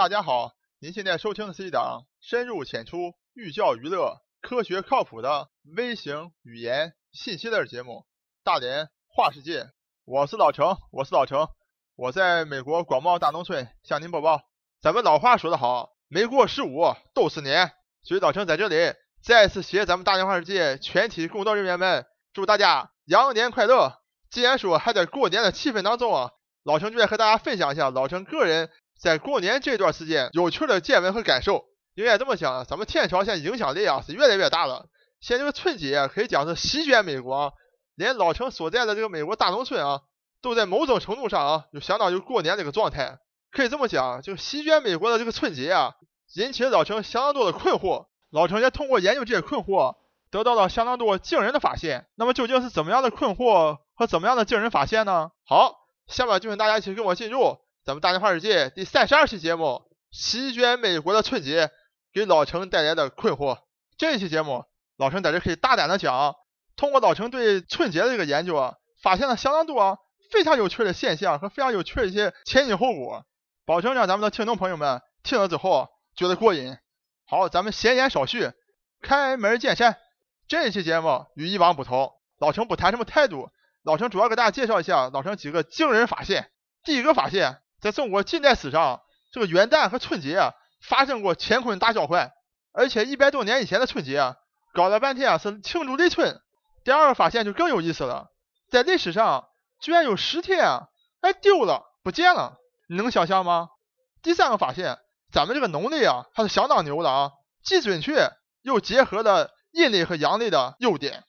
大家好，您现在收听的是一档深入浅出、寓教于乐、科学靠谱的微型语言信息类节目《大连话世界》。我是老程，我是老程，我在美国广袤大农村向您播报。咱们老话说得好，没过十五都是年，所以老程在这里再次携咱们大连话世界全体工作人员们，祝大家羊年快乐！既然说还在过年的气氛当中啊，老程就来和大家分享一下老程个人。在过年这段时间，有趣的见闻和感受，应该这么讲，咱们天朝现在影响力啊是越来越大了。现在这个春节可以讲是席卷美国，连老城所在的这个美国大农村啊，都在某种程度上啊，就相当于过年这个状态。可以这么讲，就席卷美国的这个春节啊，引起了老城相当多的困惑。老城也通过研究这些困惑，得到了相当多惊人的发现。那么究竟是怎么样的困惑和怎么样的惊人发现呢？好，下面就请大家一起跟我进入。咱们大连话世界第三十二期节目，席卷美国的春节给老程带来的困惑。这一期节目，老程在这可以大胆的讲，通过老程对春节的这个研究啊，发现了相当多啊非常有趣的现象和非常有趣的一些前因后果，保证让咱们的听众朋友们听了之后觉得过瘾。好，咱们闲言少叙，开门见山。这一期节目与以往不同，老程不谈什么态度，老程主要给大家介绍一下老程几个惊人发现。第一个发现。在中国近代史上，这个元旦和春节啊发生过乾坤大交换，而且一百多年以前的春节啊，搞了半天啊是庆祝立春。第二个发现就更有意思了，在历史上居然有十天啊哎丢了不见了，你能想象吗？第三个发现，咱们这个农历啊它是相当牛的啊，既准确又结合了阴历和阳历的优点。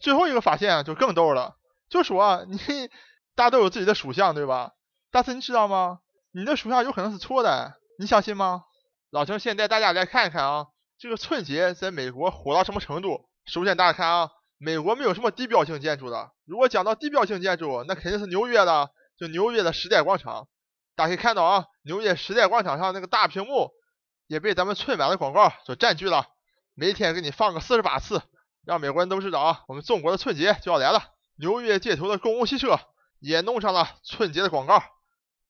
最后一个发现就更逗了，就说你 大家都有自己的属相对吧？但是你知道吗？你的属相有可能是错的，你相信吗？老陈先带大家来看一看啊，这个春节在美国火到什么程度？首先大家看啊，美国没有什么地标性建筑的。如果讲到地标性建筑，那肯定是纽约的，就纽约的时代广场。大家可以看到啊，纽约时代广场上那个大屏幕也被咱们春晚的广告所占据了，每天给你放个四十八次，让美国人都知道啊，我们中国的春节就要来了。纽约街头的公共汽车也弄上了春节的广告。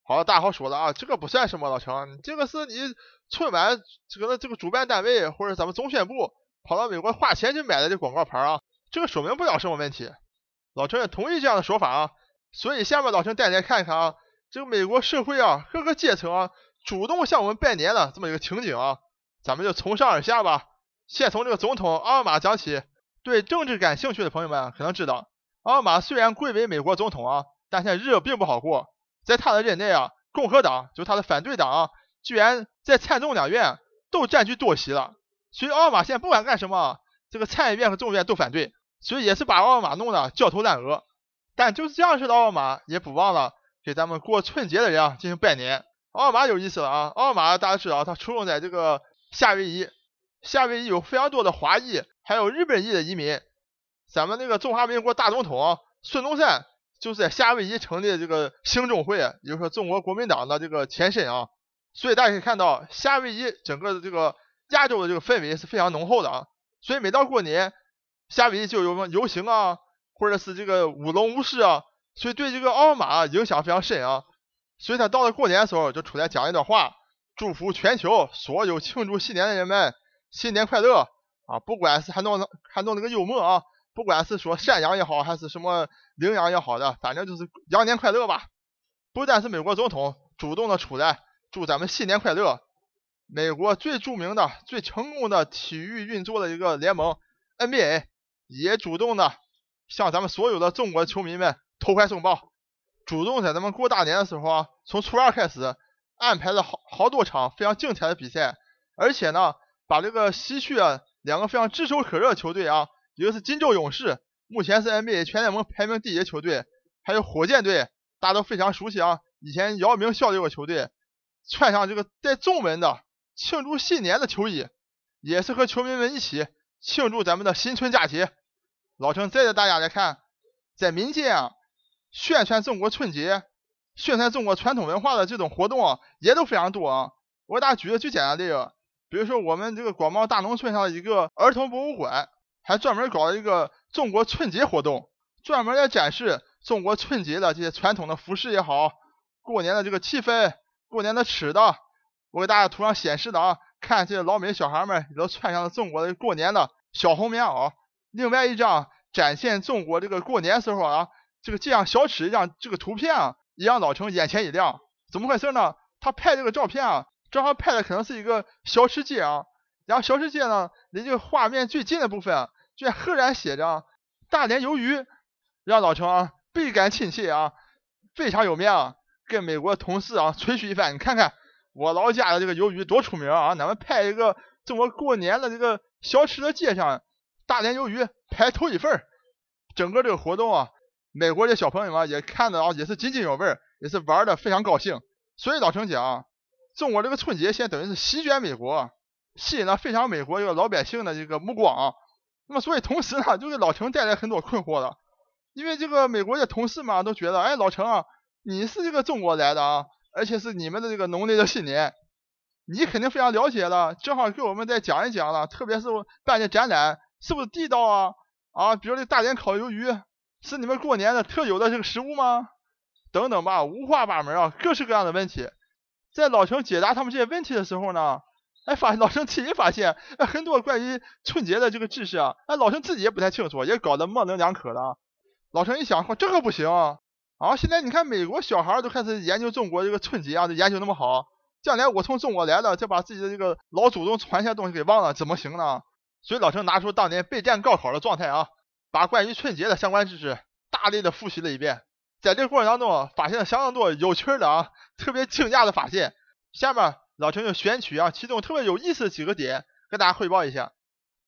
好，大家好说了啊，这个不算什么，老程，这个是你春晚这个这个主办单位或者咱们中宣部跑到美国花钱去买的这广告牌啊，这个说明不了什么问题。老陈也同意这样的说法啊，所以下面老陈带你来看一看啊，这个美国社会啊各个阶层啊主动向我们拜年的这么一个情景啊，咱们就从上而下吧，先从这个总统奥巴马讲起。对政治感兴趣的朋友们可能知道，奥巴马虽然贵为美国总统啊，但现在日子并不好过。在他的任内啊，共和党就他的反对党，居然在参众两院都占据多席了。所以奥巴马现在不管干什么，这个参议院和众议院都反对，所以也是把奥巴马弄得焦头烂额。但就是这样式的奥巴马，也不忘了给咱们过春节的人啊进行拜年。奥巴马有意思了啊，奥巴马大家知道他出生在这个夏威夷，夏威夷有非常多的华裔，还有日本裔的移民。咱们那个中华民国大总统孙中山。就是在夏威夷成立这个兴中会，也就是说中国国民党的这个前身啊，所以大家可以看到夏威夷整个的这个亚洲的这个氛围是非常浓厚的啊，所以每到过年，夏威夷就有游行啊，或者是这个舞龙舞狮啊，所以对这个奥巴马影响非常深啊，所以他到了过年的时候就出来讲一段话，祝福全球所有庆祝新年的人们新年快乐啊，不管是还弄还弄那个幽默啊。不管是说山羊也好，还是什么羚羊也好的，反正就是羊年快乐吧。不但是美国总统主动的出来祝咱们新年快乐，美国最著名的、最成功的体育运作的一个联盟 NBA 也主动的向咱们所有的中国球迷们投怀送抱，主动在咱们过大年的时候啊，从初二开始安排了好好多场非常精彩的比赛，而且呢，把这个西区啊两个非常炙手可热的球队啊。一个是金州勇士，目前是 NBA 全联盟排名第一的球队，还有火箭队，大家都非常熟悉啊。以前姚明效力过球队，穿上这个带中文的庆祝新年的球衣，也是和球迷们一起庆祝咱们的新春佳节。老陈再带大家来看，在民间啊，宣传中国春节、宣传中国传统文化的这种活动啊，也都非常多啊。我给大家举个最简单的例子，比如说我们这个广袤大农村上的一个儿童博物馆。还专门搞了一个中国春节活动，专门来展示中国春节的这些传统的服饰也好，过年的这个气氛，过年的吃的，我给大家图上显示的啊，看这些老美小孩们也都穿上了中国的过年的小红棉袄。另外一张展现中国这个过年时候啊，这个就像小吃一样，这个图片啊，也让老陈眼前一亮。怎么回事呢？他拍这个照片啊，正好拍的可能是一个小吃街啊。然后小吃街呢，离这个画面最近的部分，居然赫然写着“大连鱿鱼”，让老陈啊倍感亲切啊，非常有面啊，跟美国同事啊吹嘘一番。你看看我老家的这个鱿鱼多出名啊！咱们拍一个中国过年的这个小吃的街上，大连鱿鱼排头一份整个这个活动啊，美国的小朋友们也看的啊，也是津津有味，也是玩的非常高兴。所以老陈讲，中国这个春节现在等于是席卷美国。吸引了非常美国一个老百姓的这个目光啊，那么所以同时呢，就给老陈带来很多困惑了，因为这个美国的同事嘛都觉得，哎，老陈啊，你是这个中国来的啊，而且是你们的这个农历的新年，你肯定非常了解了，正好给我们再讲一讲了，特别是办的展览是不是地道啊？啊，比如这大连烤鱿鱼是你们过年的特有的这个食物吗？等等吧，五花八门啊，各式各样的问题，在老陈解答他们这些问题的时候呢。哎，发老陈自己发现，很多关于春节的这个知识啊，哎，老陈自己也不太清楚，也搞得模棱两可的。老陈一想，这可不行啊！啊现在你看美国小孩都开始研究中国这个春节啊，都研究那么好，将来我从中国来了，再把自己的这个老祖宗传下东西给忘了，怎么行呢？所以老陈拿出当年备战高考的状态啊，把关于春节的相关知识大力的复习了一遍。在这个过程当中，发现了相当多有趣的啊，特别惊讶的发现。下面。老陈就选取啊，其中特别有意思的几个点，跟大家汇报一下。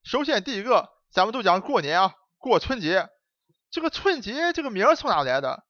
首先，第一个，咱们都讲过年啊，过春节。这个春节这个名儿从哪来的？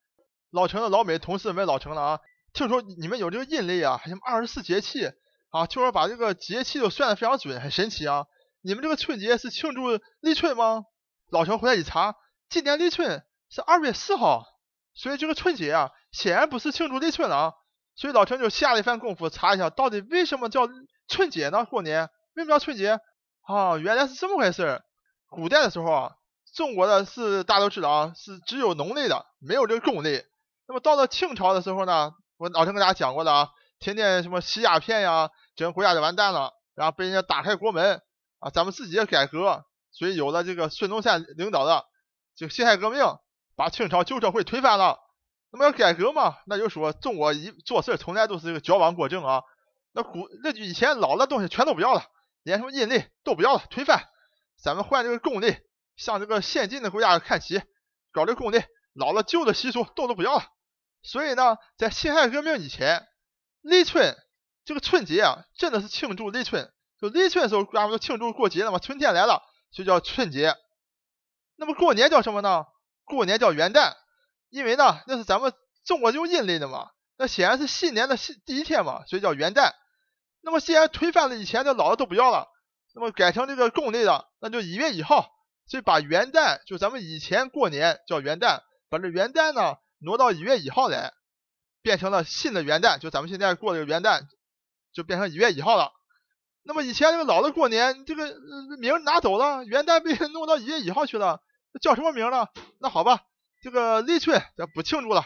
老陈的老美同事问老陈了啊，听说你们有这个阴历啊，什么二十四节气啊，听说把这个节气都算的非常准，很神奇啊。你们这个春节是庆祝立春吗？老陈回来一查，今年立春是二月四号，所以这个春节啊，显然不是庆祝立春了。所以老陈就下了一番功夫查一下，到底为什么叫春节呢？过年为什么叫春节？啊，原来是这么回事。古代的时候啊，中国的是大家都知道啊，是只有农历的，没有这个公历。那么到了清朝的时候呢，我老陈跟大家讲过的啊，天天什么吸鸦片呀，整个国家就完蛋了，然后被人家打开国门啊，咱们自己也改革，所以有了这个孙中山领导的这个辛亥革命，把清朝旧社会推翻了。那么要改革嘛，那就说中国一做事从来都是这个矫枉过正啊。那古那以前老的东西全都不要了，连什么阴历都不要了，推翻，咱们换这个公历，向这个先进的国家看齐，搞这个公历，老了旧的习俗都都不要了。所以呢，在辛亥革命以前，立春这个春节啊，真的是庆祝立春，就立春的时候，咱们都庆祝过节了嘛，春天来了，就叫春节。那么过年叫什么呢？过年叫元旦。因为呢，那是咱们中国用阴历的嘛，那显然是新年的第一天嘛，所以叫元旦。那么既然推翻了以前的老的都不要了，那么改成这个公历的，那就一月一号，所以把元旦就咱们以前过年叫元旦，把这元旦呢挪到一月一号来，变成了新的元旦，就咱们现在过这个元旦就变成一月一号了。那么以前这个老的过年这个名拿走了，元旦被弄到一月一号去了，叫什么名呢？那好吧。这个立春咱不庆祝了，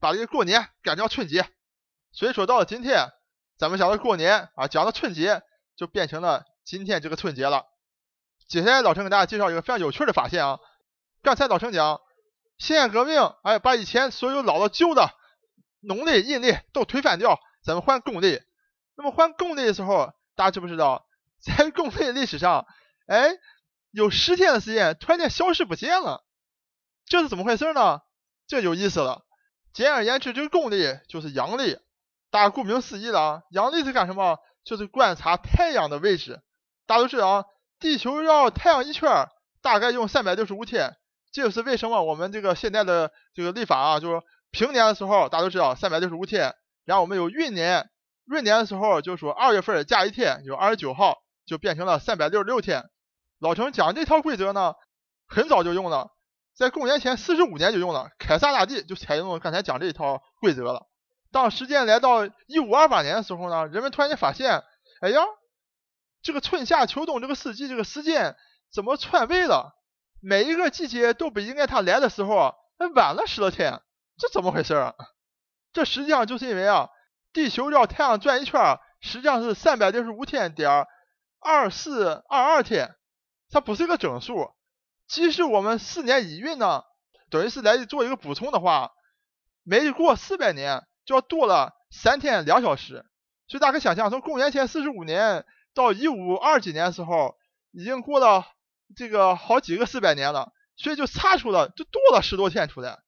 把这个过年改叫春节。所以说到了今天，咱们讲的过年啊，讲的春节就变成了今天这个春节了。接下来老陈给大家介绍一个非常有趣的发现啊。刚才老陈讲辛亥革命，哎，把以前所有老的旧的农历、阴历都推翻掉，咱们换公历。那么换公历的时候，大家知不知道，在公历历史上，哎，有十天的时间突然间消失不见了。这是怎么回事呢？这有意思了。简而言之，这个公历就是阳历。大家顾名思义了啊，阳历是干什么？就是观察太阳的位置。大家都知道啊，地球绕太阳一圈大概用三百六十五天。这就是为什么我们这个现在的这个历法啊，就是平年的时候大家都知道三百六十五天，然后我们有闰年，闰年的时候就说二月份加一天，有二十九号，就变成了三百六十六天。老陈讲这套规则呢，很早就用了。在公元前四十五年就用了，凯撒大帝就采用了刚才讲这一套规则了。当时间来到一五二八年的时候呢，人们突然间发现，哎呀，这个春夏秋冬这个四季这个时间怎么篡位了？每一个季节都比应该它来的时候还晚了十多天，这怎么回事啊？这实际上就是因为啊，地球绕太阳转一圈实际上是三百六十五天点二四二二天，它不是一个整数。即使我们四年一运呢，等于是来做一个补充的话，每过四百年就要多了三天两小时。所以大家可以想象，从公元前四十五年到一五二几年的时候，已经过了这个好几个四百年了，所以就差出了就多了十多天出来。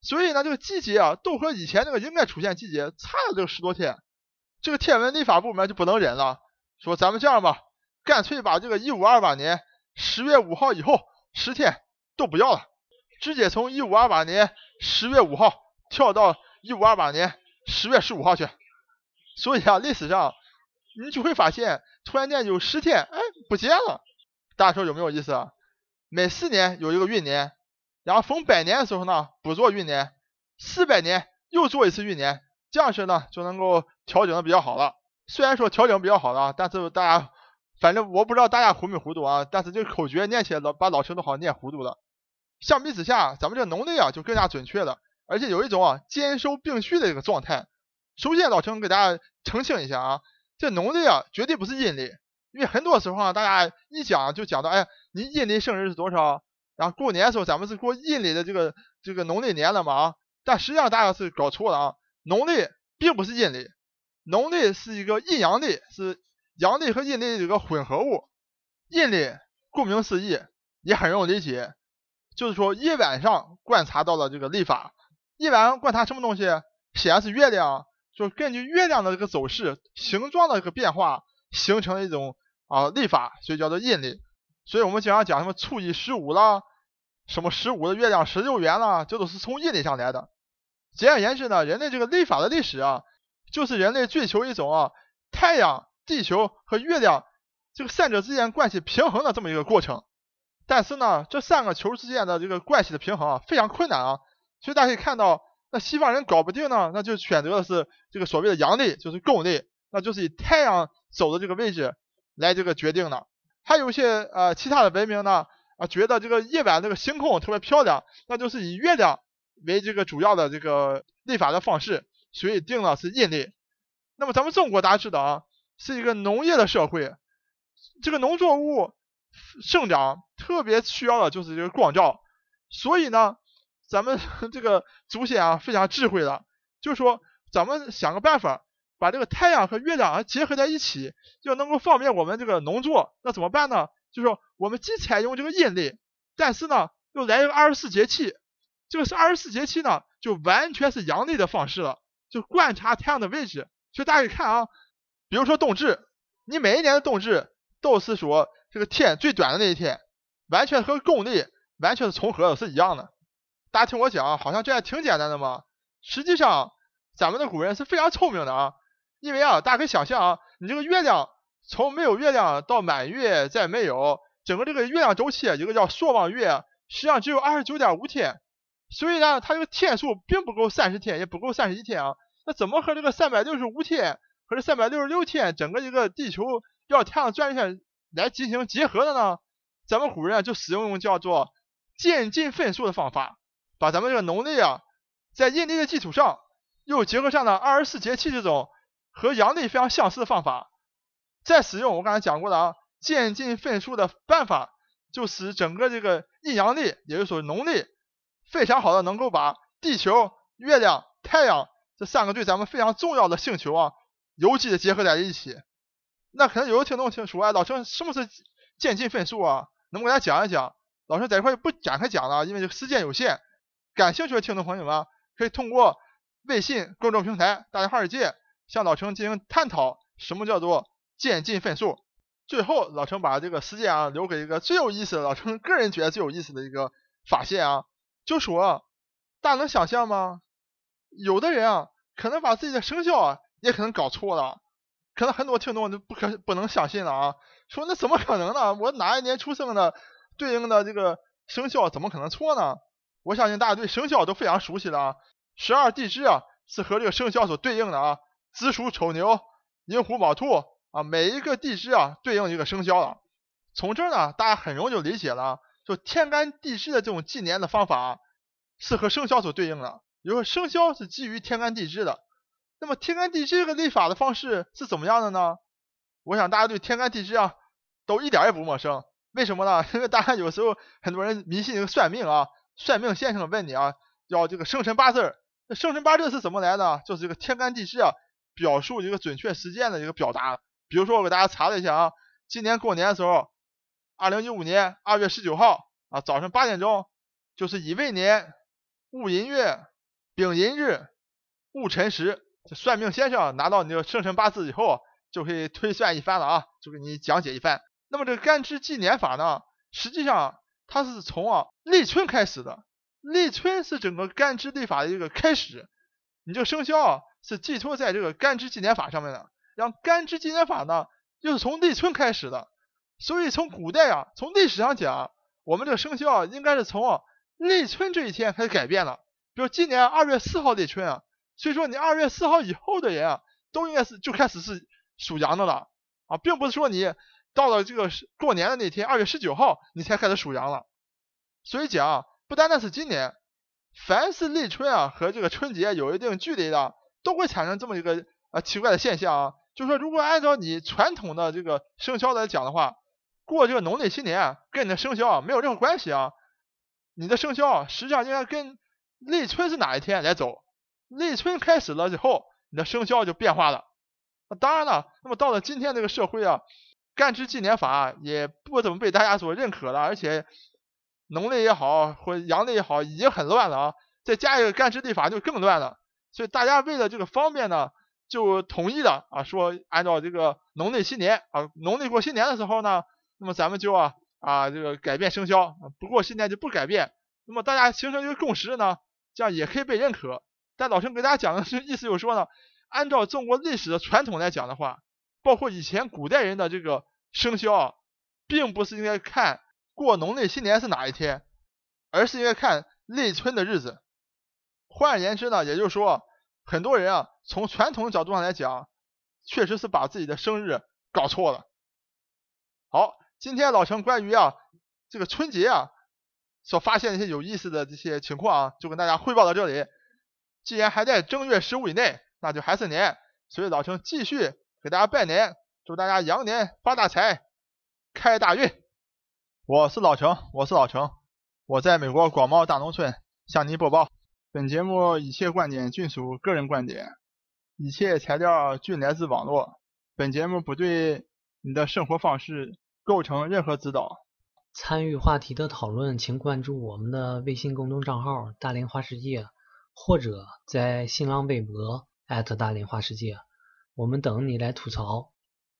所以呢，这个季节啊，都和以前那个应该出现季节差了这个十多天。这个天文历法部门就不能忍了，说咱们这样吧，干脆把这个一五二八年十月五号以后十天都不要了，直接从一五二八年十月五号跳到一五二八年十月十五号去。所以啊，历史上你就会发现，突然间有十天，哎，不见了。大家说有没有意思？啊？每四年有一个运年，然后逢百年的时候呢，不做运年，四百年又做一次运年，这样式呢就能够调整的比较好了。虽然说调整比较好了，但是大家，反正我不知道大家糊没糊涂啊。但是这个口诀念起来老把老师都好像念糊涂了。相比之下，咱们这农历啊就更加准确了，而且有一种啊兼收并蓄的一个状态。首先，老陈给大家澄清一下啊，这农历啊绝对不是阴历，因为很多时候啊，大家一讲就讲到，哎，你阴历生日是多少？然后过年的时候咱们是过阴历的这个这个农历年了嘛啊？但实际上大家是搞错了啊，农历并不是阴历，农历是一个阴阳历，是阳历和阴历的一个混合物。阴历顾名思义也很容易理解，就是说一晚上观察到了这个历法，一晚上观察什么东西？显然是月亮。就根据月亮的这个走势、形状的这个变化，形成一种啊历法，所以叫做阴历。所以我们经常讲什么初一十五啦，什么十五的月亮十六圆啦，这都是从阴历上来的。简而言之呢，人类这个历法的历史啊，就是人类追求一种啊太阳、地球和月亮这个三者之间关系平衡的这么一个过程。但是呢，这三个球之间的这个关系的平衡啊，非常困难啊。所以大家可以看到。那西方人搞不定呢，那就选择的是这个所谓的阳历，就是公历，那就是以太阳走的这个位置来这个决定的。还有一些呃其他的文明呢，啊觉得这个夜晚这个星空特别漂亮，那就是以月亮为这个主要的这个历法的方式，所以定了是阴历。那么咱们中国大家知道啊，是一个农业的社会，这个农作物生长特别需要的就是这个光照，所以呢。咱们 这个祖先啊，非常智慧的，就说，咱们想个办法，把这个太阳和月亮结合在一起，就能够方便我们这个农作。那怎么办呢？就是说，我们既采用这个阴历，但是呢，又来一个二十四节气。这个是二十四节气呢，就完全是阳历的方式了，就观察太阳的位置。所以大家看啊，比如说冬至，你每一年的冬至都是说这个天最短的那一天，完全和公历完全是重合的，是一样的。大家听我讲，好像这还挺简单的嘛。实际上，咱们的古人是非常聪明的啊。因为啊，大家可以想象啊，你这个月亮从没有月亮到满月再没有，整个这个月亮周期，一个叫朔望月，实际上只有二十九点五天。所以呢，它这个天数并不够三十天，也不够三十一天啊。那怎么和这个三百六十五天和这三百六十六天整个一个地球绕太阳转一圈来进行结合的呢？咱们古人啊就使用叫做渐进分数的方法。把咱们这个农历啊，在阴历的基础上，又结合上了二十四节气这种和阳历非常相似的方法，再使用我刚才讲过的啊渐进分数的办法，就使整个这个阴阳历，也就是说农历，非常好的能够把地球、月亮、太阳这三个对咱们非常重要的星球啊，有机的结合在一起。那可能有的听众听说，哎，老陈什么是渐进分数啊？能不能给大家讲一讲？老陈在这块不展开讲了，因为这个时间有限。感兴趣的听众朋友们，可以通过微信公众平台“大家华尔街”向老程进行探讨什么叫做渐进分数。最后，老程把这个时间啊留给一个最有意思的，老程个人觉得最有意思的一个发现啊，就说大家能想象吗？有的人啊，可能把自己的生肖啊也可能搞错了，可能很多听众都不可不能相信了啊，说那怎么可能呢？我哪一年出生的对应的这个生肖怎么可能错呢？我相信大家对生肖都非常熟悉了啊，十二地支啊是和这个生肖所对应的啊，子鼠丑牛寅虎卯兔啊，每一个地支啊对应一个生肖了。从这儿呢，大家很容易就理解了，就天干地支的这种纪年的方法是和生肖所对应的，因为生肖是基于天干地支的。那么天干地支这个历法的方式是怎么样的呢？我想大家对天干地支啊都一点也不陌生。为什么呢？因为大家有时候很多人迷信这个算命啊，算命先生问你啊，要这个生辰八字儿。那生辰八字是怎么来的？就是这个天干地支啊，表述一个准确时间的一个表达。比如说我给大家查了一下啊，今年过年的时候，二零一五年二月十九号啊早上八点钟，就是乙未年戊寅月丙寅日戊辰时。这算命先生拿到你的生辰八字以后，就可以推算一番了啊，就给你讲解一番。那么这个干支纪年法呢，实际上它是从啊立春开始的，立春是整个干支历法的一个开始。你这个生肖啊是寄托在这个干支纪年法上面的，然后干支纪年法呢又是从立春开始的。所以从古代啊，从历史上讲，我们这个生肖啊应该是从立春这一天开始改变了。比如今年二月四号立春啊。所以说，你二月四号以后的人啊，都应该是就开始是属羊的了啊，并不是说你到了这个过年的那天，二月十九号你才开始属羊了。所以讲，不单单是今年，凡是立春啊和这个春节有一定距离的，都会产生这么一个啊奇怪的现象啊。就是说，如果按照你传统的这个生肖来讲的话，过这个农历新年跟你的生肖啊没有任何关系啊。你的生肖啊实际上应该跟立春是哪一天来走。立春开始了以后，你的生肖就变化了。当然了，那么到了今天这个社会啊，干支纪年法也不怎么被大家所认可了，而且农历也好或阳历也好，已经很乱了啊。再加一个干支历法就更乱了。所以大家为了这个方便呢，就统一的啊说按照这个农历新年啊，农历过新年的时候呢，那么咱们就啊啊这个改变生肖，不过新年就不改变。那么大家形成一个共识呢，这样也可以被认可。但老陈给大家讲的是意思就是说呢，按照中国历史的传统来讲的话，包括以前古代人的这个生肖啊，并不是应该看过农历新年是哪一天，而是应该看立春的日子。换而言之呢，也就是说，很多人啊，从传统角度上来讲，确实是把自己的生日搞错了。好，今天老陈关于啊这个春节啊所发现一些有意思的这些情况啊，就跟大家汇报到这里。既然还在正月十五以内，那就还是年，所以老陈继续给大家拜年，祝大家羊年发大财，开大运。我是老程，我是老程，我在美国广袤大农村向您播报。本节目一切观点均属个人观点，一切材料均来自网络。本节目不对你的生活方式构成任何指导。参与话题的讨论，请关注我们的微信公众账号“大连花世界”。或者在新浪微博大连花世界，我们等你来吐槽。